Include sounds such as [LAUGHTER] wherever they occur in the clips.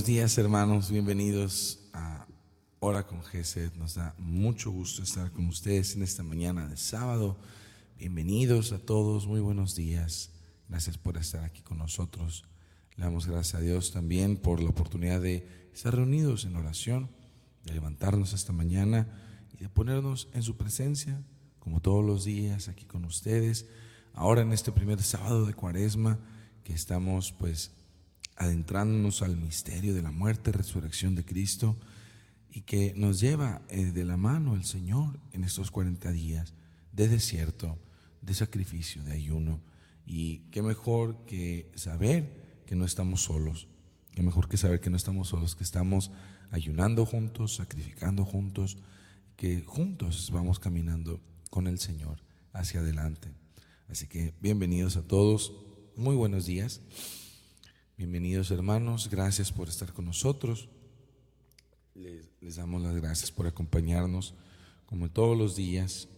Buenos días, hermanos. Bienvenidos a Hora con Gesed. Nos da mucho gusto estar con ustedes en esta mañana de sábado. Bienvenidos a todos. Muy buenos días. Gracias por estar aquí con nosotros. Le damos gracias a Dios también por la oportunidad de estar reunidos en oración, de levantarnos esta mañana y de ponernos en su presencia, como todos los días, aquí con ustedes. Ahora en este primer sábado de Cuaresma, que estamos pues adentrándonos al misterio de la muerte, resurrección de Cristo y que nos lleva eh, de la mano el Señor en estos 40 días de desierto, de sacrificio, de ayuno. Y qué mejor que saber que no estamos solos, qué mejor que saber que no estamos solos, que estamos ayunando juntos, sacrificando juntos, que juntos vamos caminando con el Señor hacia adelante. Así que bienvenidos a todos, muy buenos días. Bienvenidos hermanos, gracias por estar con nosotros. Les, damos las gracias por acompañarnos como todos los días.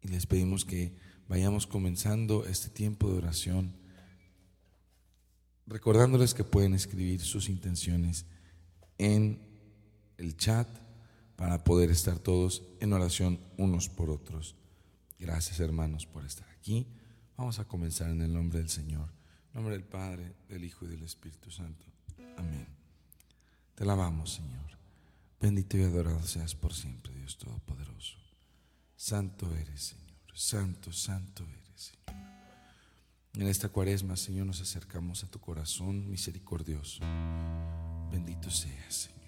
Y les pedimos que vayamos comenzando este tiempo de oración, recordándoles que pueden escribir sus intenciones en el chat para poder estar todos en oración unos por otros. Gracias hermanos por estar aquí. Vamos a comenzar en el nombre del Señor, en nombre del Padre, del Hijo y del Espíritu Santo. Amén. Te alabamos, Señor. Bendito y adorado seas por siempre, Dios Todopoderoso. Santo eres, Señor. Santo, santo eres, Señor. En esta cuaresma, Señor, nos acercamos a tu corazón misericordioso. Bendito seas, Señor.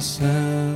Santa.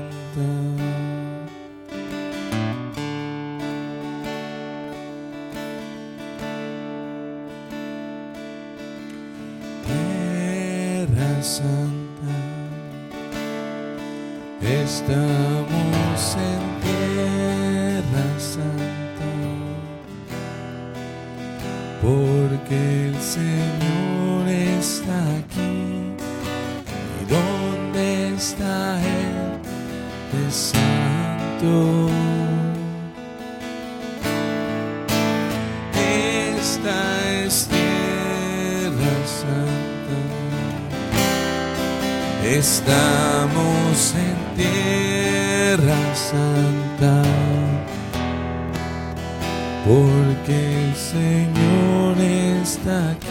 Porque el Señor está aquí.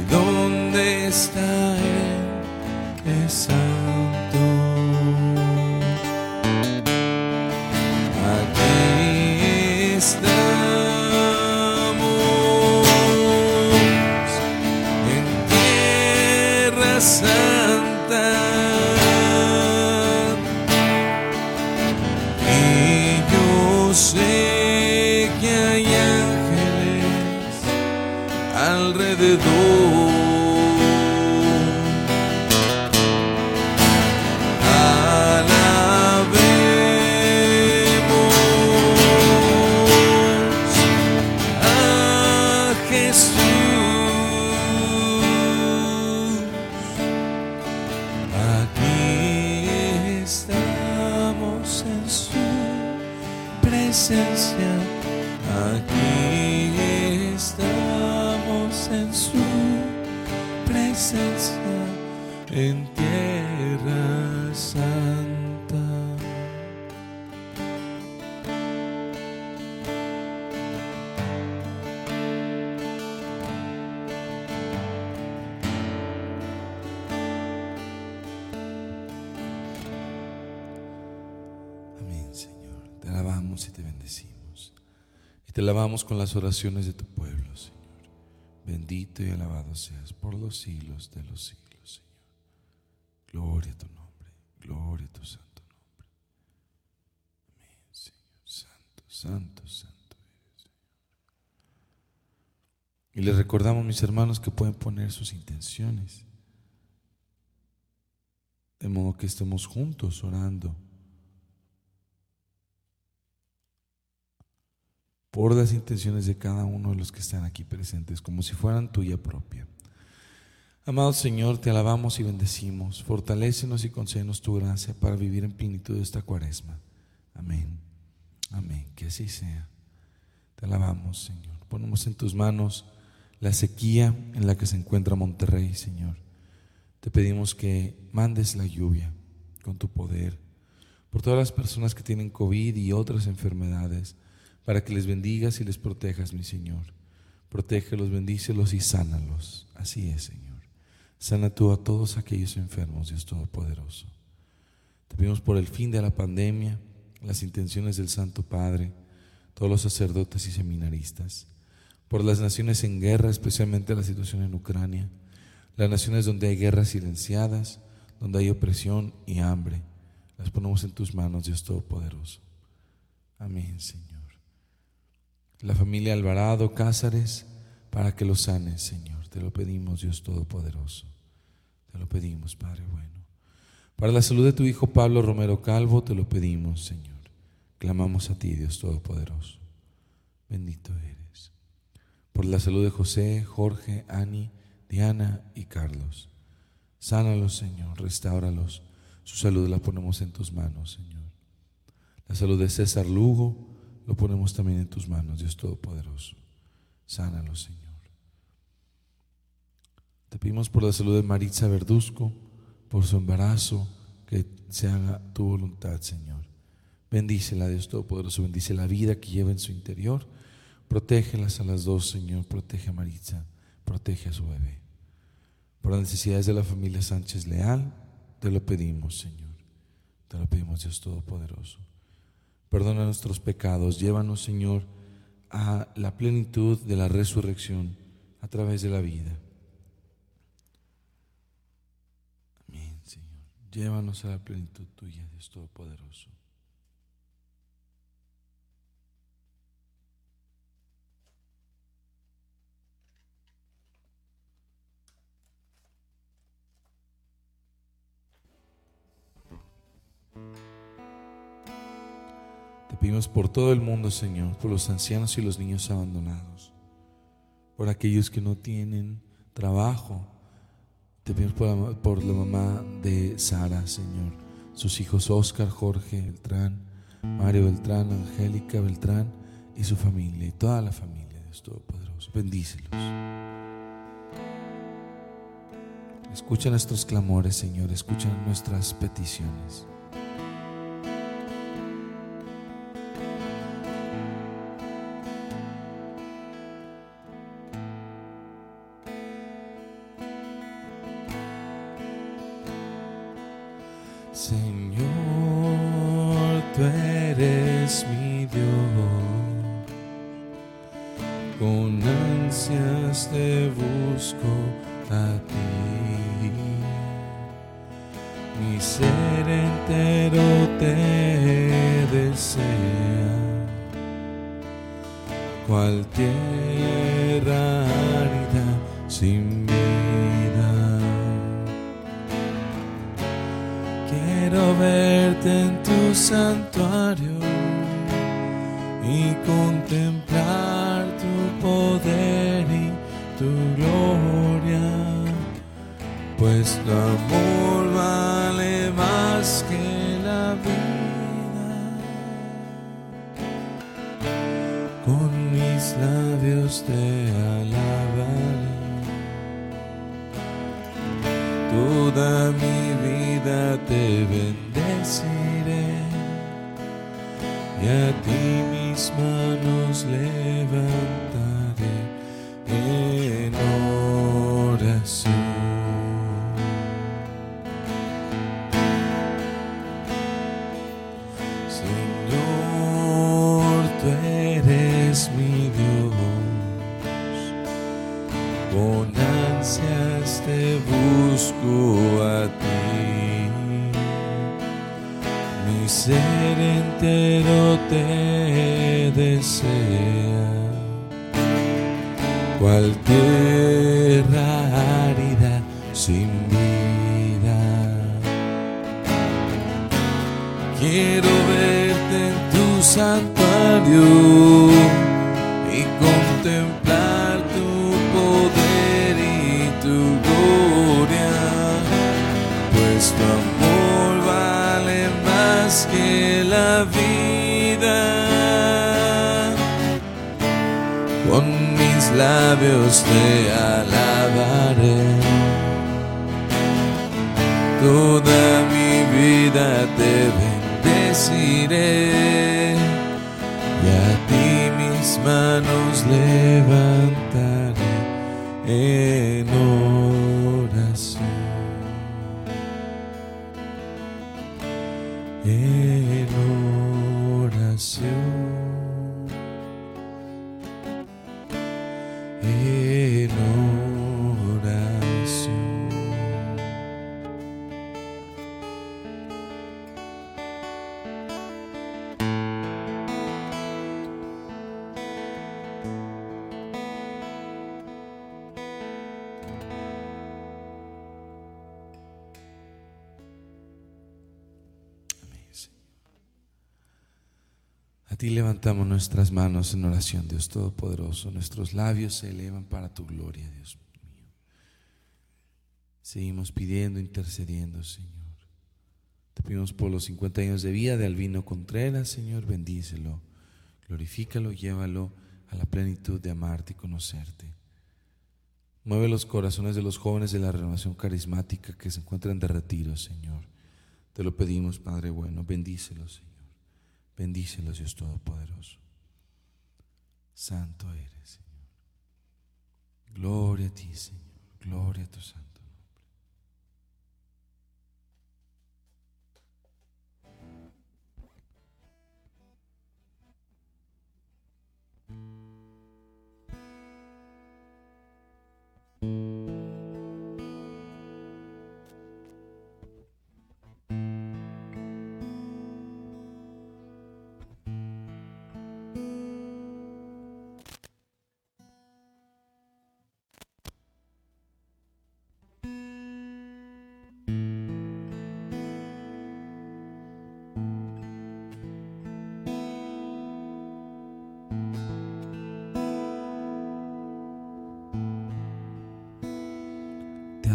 ¿Y dónde está Él? Es presencia. Aquí estamos en su presencia en tierra santa. Alabamos con las oraciones de tu pueblo, Señor. Bendito y alabado seas por los siglos de los siglos, Señor. Gloria a tu nombre, gloria a tu santo nombre. Amén, Señor. Santo, santo, santo eres, Señor. Y les recordamos, mis hermanos, que pueden poner sus intenciones. De modo que estemos juntos orando por las intenciones de cada uno de los que están aquí presentes, como si fueran tuya propia. Amado Señor, te alabamos y bendecimos. Fortalécenos y concédenos tu gracia para vivir en plenitud de esta cuaresma. Amén. Amén. Que así sea. Te alabamos, Señor. Ponemos en tus manos la sequía en la que se encuentra Monterrey, Señor. Te pedimos que mandes la lluvia con tu poder por todas las personas que tienen COVID y otras enfermedades, para que les bendigas y les protejas, mi Señor. Protégelos, bendícelos y sánalos. Así es, Señor. Sana tú a todos aquellos enfermos, Dios Todopoderoso. Te pedimos por el fin de la pandemia, las intenciones del Santo Padre, todos los sacerdotes y seminaristas, por las naciones en guerra, especialmente la situación en Ucrania, las naciones donde hay guerras silenciadas, donde hay opresión y hambre. Las ponemos en tus manos, Dios Todopoderoso. Amén, Señor. La familia Alvarado Cázares, para que los sanes, Señor. Te lo pedimos, Dios Todopoderoso. Te lo pedimos, Padre bueno. Para la salud de tu Hijo Pablo Romero Calvo, te lo pedimos, Señor. Clamamos a ti, Dios Todopoderoso. Bendito eres. Por la salud de José, Jorge, Ani, Diana y Carlos. Sánalos, Señor, restáuralos. Su salud la ponemos en tus manos, Señor. La salud de César Lugo lo ponemos también en tus manos, Dios Todopoderoso. Sánalos, Señor. Te pedimos por la salud de Maritza Verduzco, por su embarazo, que se haga tu voluntad, Señor. Bendícela, Dios Todopoderoso, bendice la vida que lleva en su interior. Protégelas a las dos, Señor. Protege a Maritza, protege a su bebé. Por las necesidades de la familia Sánchez Leal, te lo pedimos, Señor. Te lo pedimos, Dios Todopoderoso. Perdona nuestros pecados, llévanos, Señor, a la plenitud de la resurrección a través de la vida. Amén, Señor. Llévanos a la plenitud tuya, Dios Todopoderoso. Te pedimos por todo el mundo, Señor, por los ancianos y los niños abandonados, por aquellos que no tienen trabajo. Te pedimos por la, mamá de Sara, Señor, sus hijos Oscar, Jorge Beltrán, Mario Beltrán, Angélica Beltrán y su familia, y toda la familia, Dios Todopoderoso. Bendícelos. Escucha nuestros clamores, Señor, escucha nuestras peticiones. Con mis labios te alabaré. Toda mi vida te bendeciré y a ti mis manos levantaré Quiero verte en tu santuario y contemplar tu poder y tu gloria pues tu amor vale más que la vida. Con mis labios te alabaré, toda mi vida te y a ti mis manos levantaré en A ti levantamos nuestras manos en oración, Dios Todopoderoso. Nuestros labios se elevan para tu gloria, Dios mío. Seguimos pidiendo, intercediendo, Señor. Te pedimos por los 50 años de vida de Albino Contreras, Señor, bendícelo, glorifícalo, llévalo a la plenitud de amarte y conocerte. Mueve los corazones de los jóvenes de la renovación carismática que se encuentran de retiro, Señor. Te lo pedimos, Padre bueno, bendícelos, Señor. Bendícelos, Dios Todopoderoso. Santo eres, Señor. Gloria a ti, Señor. Gloria a tu santo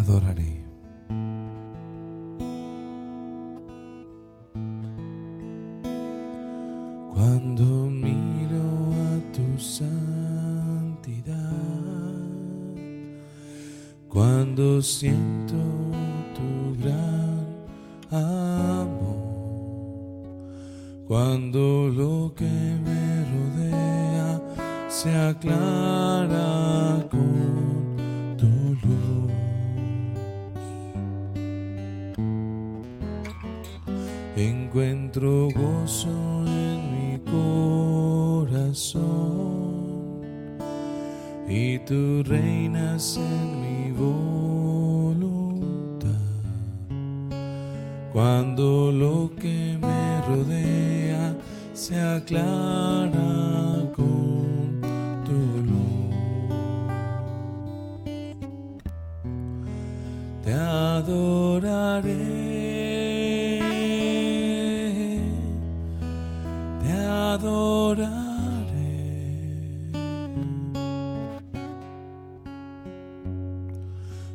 adoraré. Cuando miro a tu santidad, cuando siento tu gran amor, cuando lo que me rodea se aclara con Encuentro gozo en mi corazón y tú reinas en mi voluntad. Cuando lo que me rodea se aclara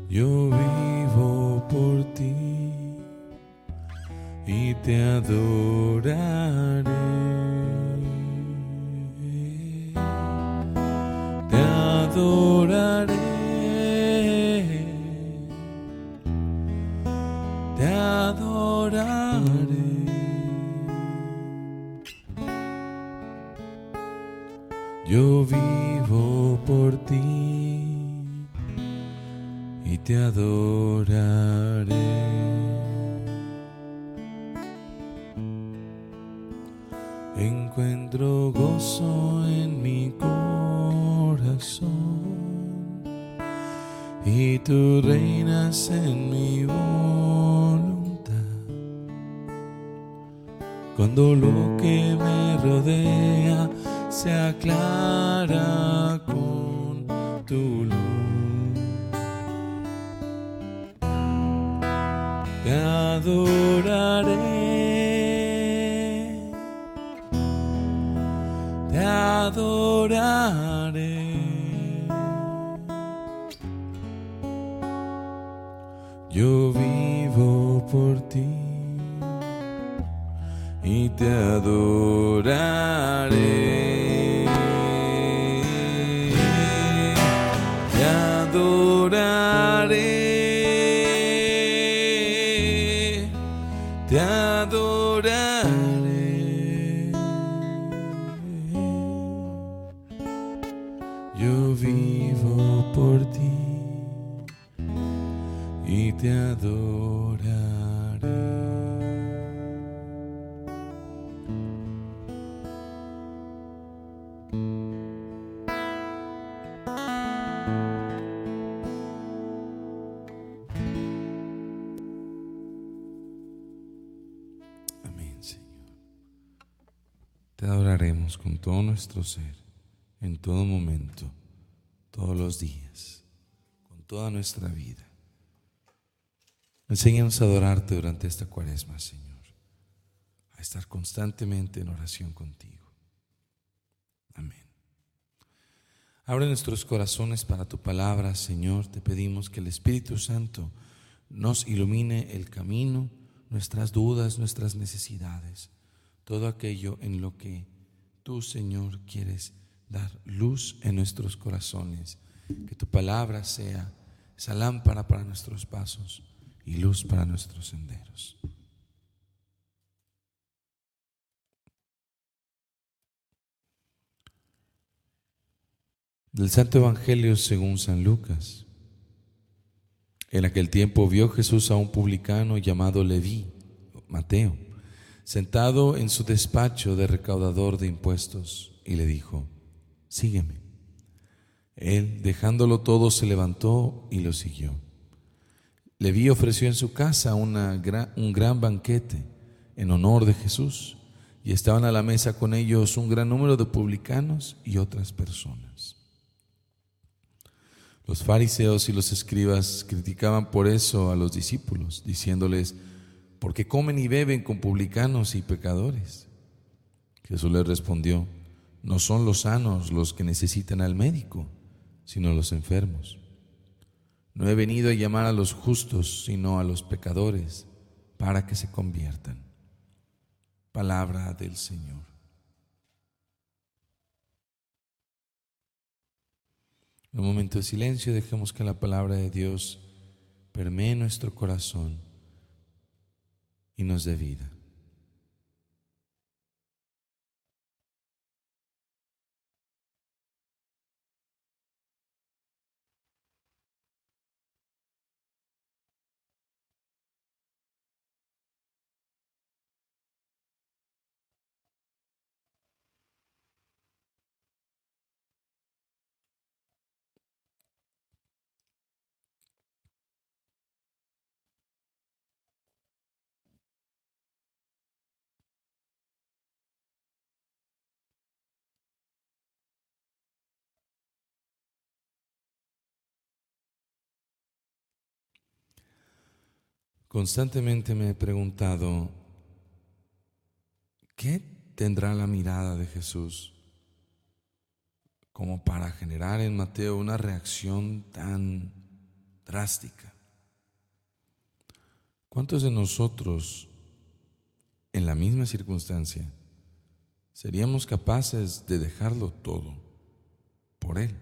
Yo vivo por ti y te adoraré. Te adoraré. Te adoraré. Encuentro gozo en mi corazón y tú reinas en mi voluntad. Cuando lo que me rodea se aclara te adoraré, te adoraré. Te adoraremos con todo nuestro ser, en todo momento, todos los días, con toda nuestra vida. Enséñanos a adorarte durante esta cuaresma, Señor, a estar constantemente en oración contigo. Amén. Abre nuestros corazones para tu palabra, Señor. Te pedimos que el Espíritu Santo nos ilumine el camino, nuestras dudas, nuestras necesidades, todo aquello en lo que tú, Señor, quieres dar luz en nuestros corazones. Que tu palabra sea esa lámpara para nuestros pasos y luz para nuestros senderos. Del Santo Evangelio según San Lucas. En aquel tiempo vio Jesús a un publicano llamado Leví, Mateo, sentado en su despacho de recaudador de impuestos, y le dijo, sígueme. Él, dejándolo todo, se levantó y lo siguió. Leví ofreció en su casa una un gran banquete en honor de Jesús, y estaban a la mesa con ellos un gran número de publicanos y otras personas. Los fariseos y los escribas criticaban por eso a los discípulos, diciéndoles, ¿por qué comen y beben con publicanos y pecadores? Jesús les respondió, no son los sanos los que necesitan al médico, sino los enfermos. No he venido a llamar a los justos, sino a los pecadores, para que se conviertan. Palabra del Señor. En un momento de silencio dejemos que la palabra de Dios permee nuestro corazón y nos dé vida. Constantemente me he preguntado, ¿qué tendrá la mirada de Jesús como para generar en Mateo una reacción tan drástica? ¿Cuántos de nosotros en la misma circunstancia seríamos capaces de dejarlo todo por Él?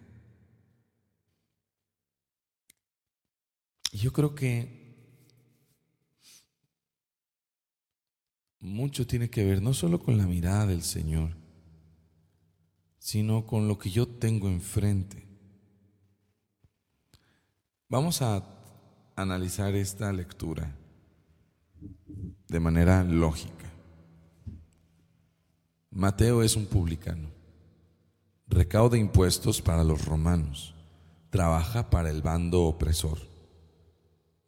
Yo creo que mucho tiene que ver no solo con la mirada del Señor, sino con lo que yo tengo enfrente. Vamos a analizar esta lectura de manera lógica. Mateo es un publicano, recauda impuestos para los romanos, trabaja para el bando opresor.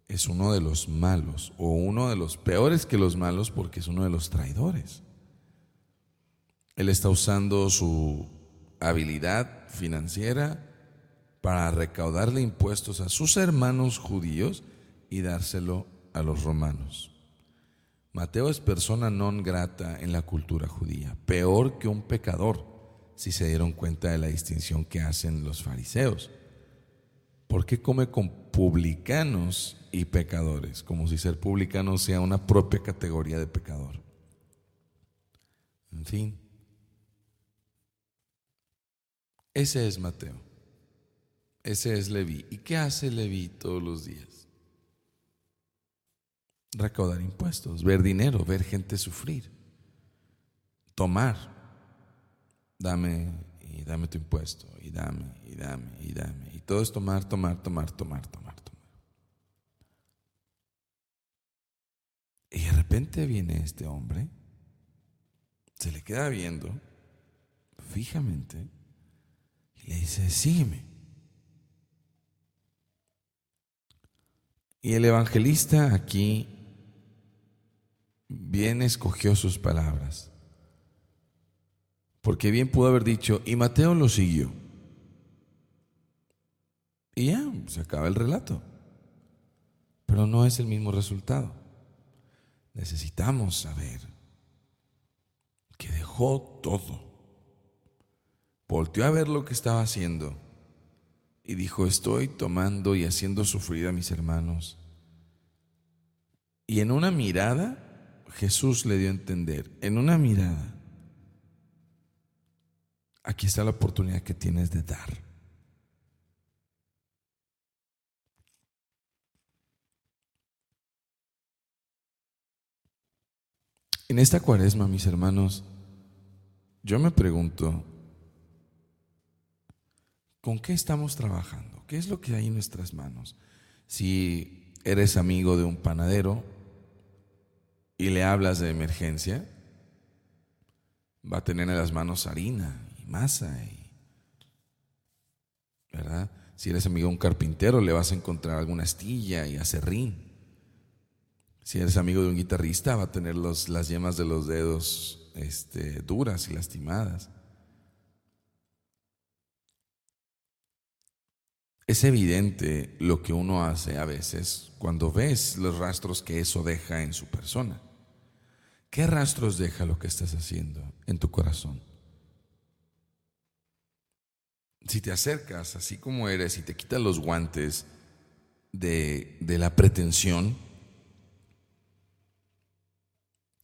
Es uno de los malos, o uno de los peores que los malos porque es uno de los traidores. Él está usando su habilidad financiera para recaudarle impuestos a sus hermanos judíos y dárselo a los romanos. Mateo es persona non grata en la cultura judía, peor que un pecador, si se dieron cuenta de la distinción que hacen los fariseos. ¿Por qué come con publicanos y pecadores? Como si ser publicano sea una propia categoría de pecador. En fin, ese es Mateo. Ese es Leví. ¿Y qué hace Leví todos los días? Recaudar impuestos, ver dinero, ver gente sufrir, tomar. Dame y dame tu impuesto, y dame, y dame, y dame. Todo es tomar, tomar, tomar, tomar, tomar, tomar. Y de repente viene este hombre, se le queda viendo fijamente y le dice, sígueme. Y el evangelista aquí bien escogió sus palabras. Porque bien pudo haber dicho, y Mateo lo siguió. Y ya, se acaba el relato. Pero no es el mismo resultado. Necesitamos saber que dejó todo. Volteó a ver lo que estaba haciendo y dijo, estoy tomando y haciendo sufrir a mis hermanos. Y en una mirada, Jesús le dio a entender, en una mirada, aquí está la oportunidad que tienes de dar. En esta cuaresma, mis hermanos, yo me pregunto, ¿con qué estamos trabajando? ¿Qué es lo que hay en nuestras manos? Si eres amigo de un panadero y le hablas de emergencia, va a tener en las manos harina y masa y ¿verdad? Si eres amigo de un carpintero, le vas a encontrar alguna astilla y acerrín. Si eres amigo de un guitarrista, va a tener los, las yemas de los dedos este, duras y lastimadas. Es evidente lo que uno hace a veces cuando ves los rastros que eso deja en su persona. ¿Qué rastros deja lo que estás haciendo en tu corazón? Si te acercas así como eres y te quitas los guantes de, de la pretensión,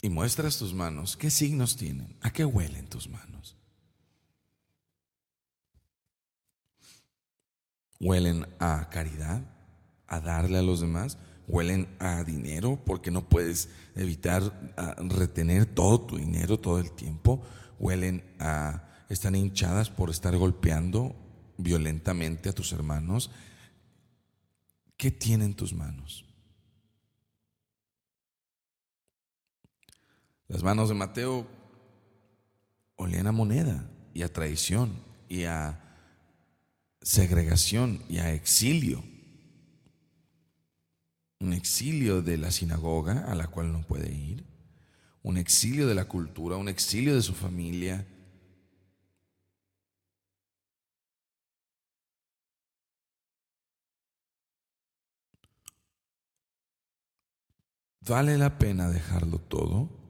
y muestras tus manos, ¿qué signos tienen? ¿A qué huelen tus manos? ¿Huelen a caridad? ¿A darle a los demás? ¿Huelen a dinero? Porque no puedes evitar ah, retener todo tu dinero todo el tiempo. ¿Huelen a... están hinchadas por estar golpeando violentamente a tus hermanos? ¿Qué tienen tus manos? Las manos de Mateo olían a moneda y a traición y a segregación y a exilio. Un exilio de la sinagoga a la cual no puede ir, un exilio de la cultura, un exilio de su familia. ¿Vale la pena dejarlo todo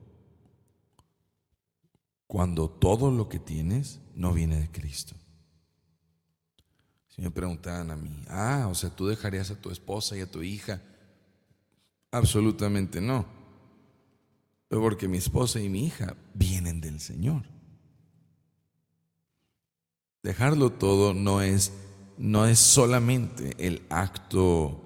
cuando todo lo que tienes no viene de Cristo? Si me preguntaban a mí, ah, o sea, tú dejarías a tu esposa y a tu hija. Absolutamente no. Porque mi esposa y mi hija vienen del Señor. Dejarlo todo no es, no es solamente el acto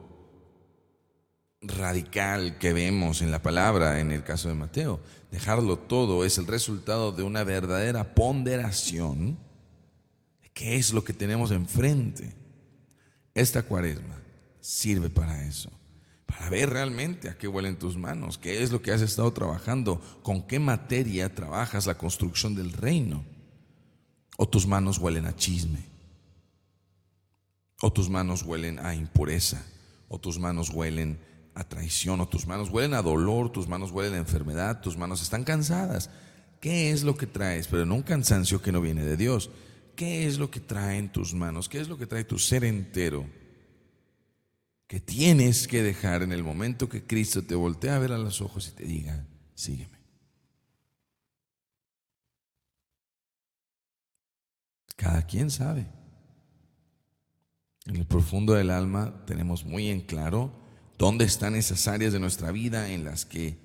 radical que vemos en la palabra en el caso de Mateo. Dejarlo todo es el resultado de una verdadera ponderación de qué es lo que tenemos enfrente. Esta cuaresma sirve para eso, para ver realmente a qué huelen tus manos, qué es lo que has estado trabajando, con qué materia trabajas la construcción del reino. O tus manos huelen a chisme, o tus manos huelen a impureza, o tus manos huelen a traición o tus manos huelen a dolor, tus manos huelen a enfermedad, tus manos están cansadas. ¿Qué es lo que traes? Pero no un cansancio que no viene de Dios. ¿Qué es lo que trae en tus manos? ¿Qué es lo que trae tu ser entero? Que tienes que dejar en el momento que Cristo te voltea a ver a los ojos y te diga, sígueme. Cada quien sabe. En el profundo del alma tenemos muy en claro ¿Dónde están esas áreas de nuestra vida en las que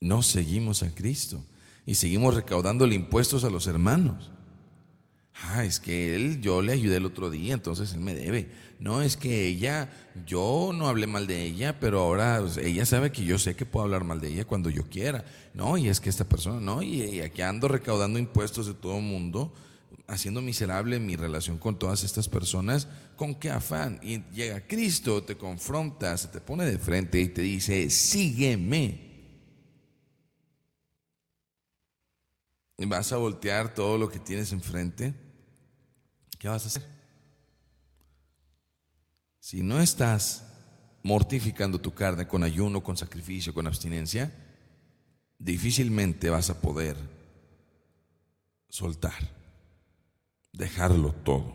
no seguimos a Cristo y seguimos recaudando impuestos a los hermanos? Ah, es que él, yo le ayudé el otro día, entonces él me debe. No, es que ella, yo no hablé mal de ella, pero ahora pues, ella sabe que yo sé que puedo hablar mal de ella cuando yo quiera. No, y es que esta persona, no, y, y aquí ando recaudando impuestos de todo el mundo haciendo miserable mi relación con todas estas personas, ¿con qué afán? Y llega Cristo, te confronta, se te pone de frente y te dice, sígueme. Y vas a voltear todo lo que tienes enfrente. ¿Qué vas a hacer? Si no estás mortificando tu carne con ayuno, con sacrificio, con abstinencia, difícilmente vas a poder soltar dejarlo todo.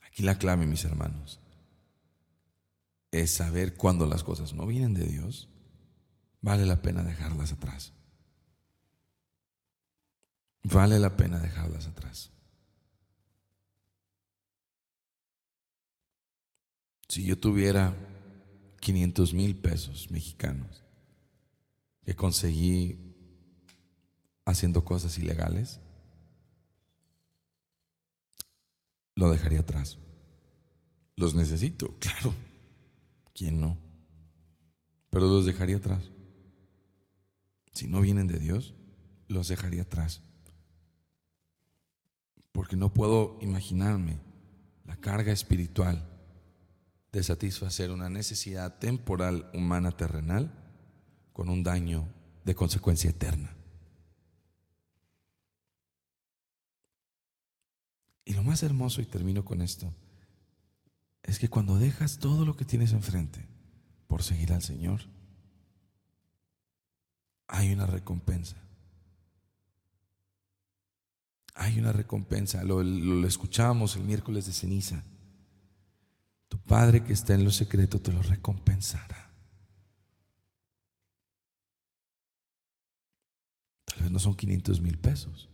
Aquí la clave, mis hermanos, es saber cuando las cosas no vienen de Dios, vale la pena dejarlas atrás. Vale la pena dejarlas atrás. Si yo tuviera 500 mil pesos mexicanos que conseguí haciendo cosas ilegales, lo dejaría atrás. Los necesito, [LAUGHS] claro. ¿Quién no? Pero los dejaría atrás. Si no vienen de Dios, los dejaría atrás. Porque no puedo imaginarme la carga espiritual de satisfacer una necesidad temporal humana terrenal con un daño de consecuencia eterna. Y lo más hermoso, y termino con esto, es que cuando dejas todo lo que tienes enfrente por seguir al Señor, hay una recompensa. Hay una recompensa. Lo, lo, escuchábamos el miércoles de ceniza. Tu Padre que está en lo secreto te lo recompensará. Tal vez no son 500 mil pesos.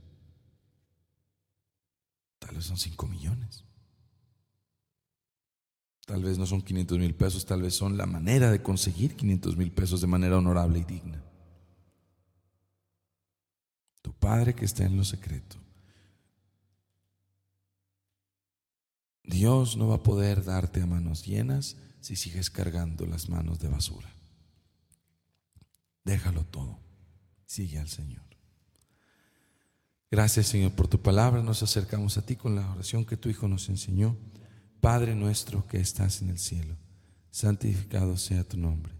Tal vez son 5 millones. Tal vez no son 500 mil pesos, tal vez son la manera de conseguir 500 mil pesos de manera honorable y digna. Tu Padre que está en lo secreto. Dios no va a poder darte a manos llenas si sigues cargando las manos de basura. Déjalo todo. Sigue al Señor. Gracias Señor por tu palabra. Nos acercamos a ti con la oración que tu Hijo nos enseñó. Padre nuestro que estás en el cielo, santificado sea tu nombre.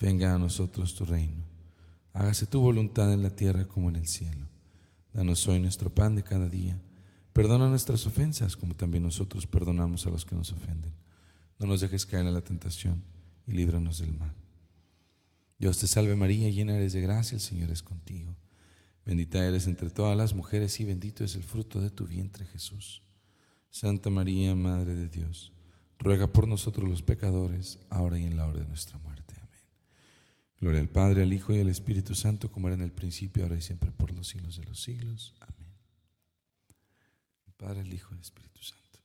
Venga a nosotros tu reino. Hágase tu voluntad en la tierra como en el cielo. Danos hoy nuestro pan de cada día. Perdona nuestras ofensas como también nosotros perdonamos a los que nos ofenden. No nos dejes caer en la tentación y líbranos del mal. Dios te salve María, llena eres de gracia, el Señor es contigo. Bendita eres entre todas las mujeres y bendito es el fruto de tu vientre Jesús. Santa María, Madre de Dios, ruega por nosotros los pecadores, ahora y en la hora de nuestra muerte. Amén. Gloria al Padre, al Hijo y al Espíritu Santo, como era en el principio, ahora y siempre, por los siglos de los siglos. Amén. Padre, el Hijo y el Espíritu Santo.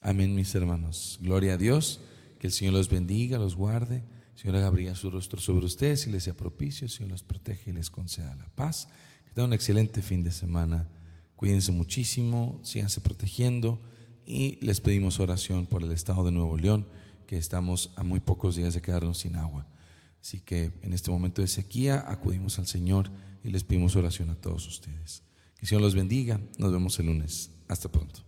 Amén, mis hermanos. Gloria a Dios. Que el Señor los bendiga, los guarde. Señor brillar su rostro sobre ustedes y les sea propicio. Señor los protege y les conceda la paz. Que tengan un excelente fin de semana. Cuídense muchísimo, síganse protegiendo y les pedimos oración por el estado de Nuevo León, que estamos a muy pocos días de quedarnos sin agua. Así que en este momento de sequía acudimos al Señor y les pedimos oración a todos ustedes. Que el Señor los bendiga. Nos vemos el lunes. Hasta pronto.